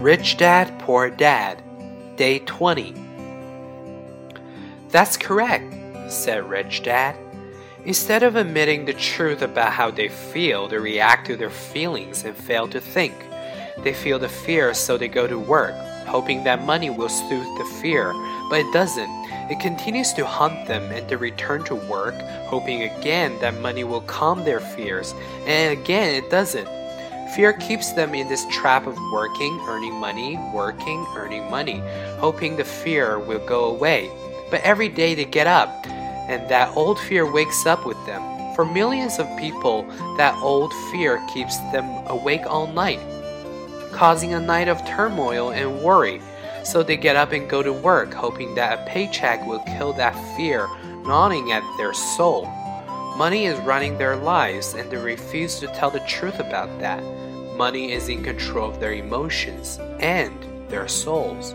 Rich Dad, Poor Dad, Day 20. That's correct, said Rich Dad. Instead of admitting the truth about how they feel, they react to their feelings and fail to think. They feel the fear, so they go to work, hoping that money will soothe the fear, but it doesn't. It continues to haunt them and they return to work, hoping again that money will calm their fears, and again it doesn't. Fear keeps them in this trap of working, earning money, working, earning money, hoping the fear will go away. But every day they get up, and that old fear wakes up with them. For millions of people, that old fear keeps them awake all night, causing a night of turmoil and worry. So they get up and go to work, hoping that a paycheck will kill that fear gnawing at their soul. Money is running their lives, and they refuse to tell the truth about that. Money is in control of their emotions and their souls.